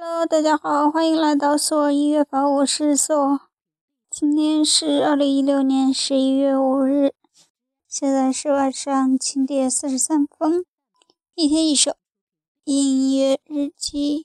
Hello，大家好，欢迎来到索音乐房，我是索。今天是二零一六年十一月五日，现在是晚上七点四十三分。一天一首音乐日记。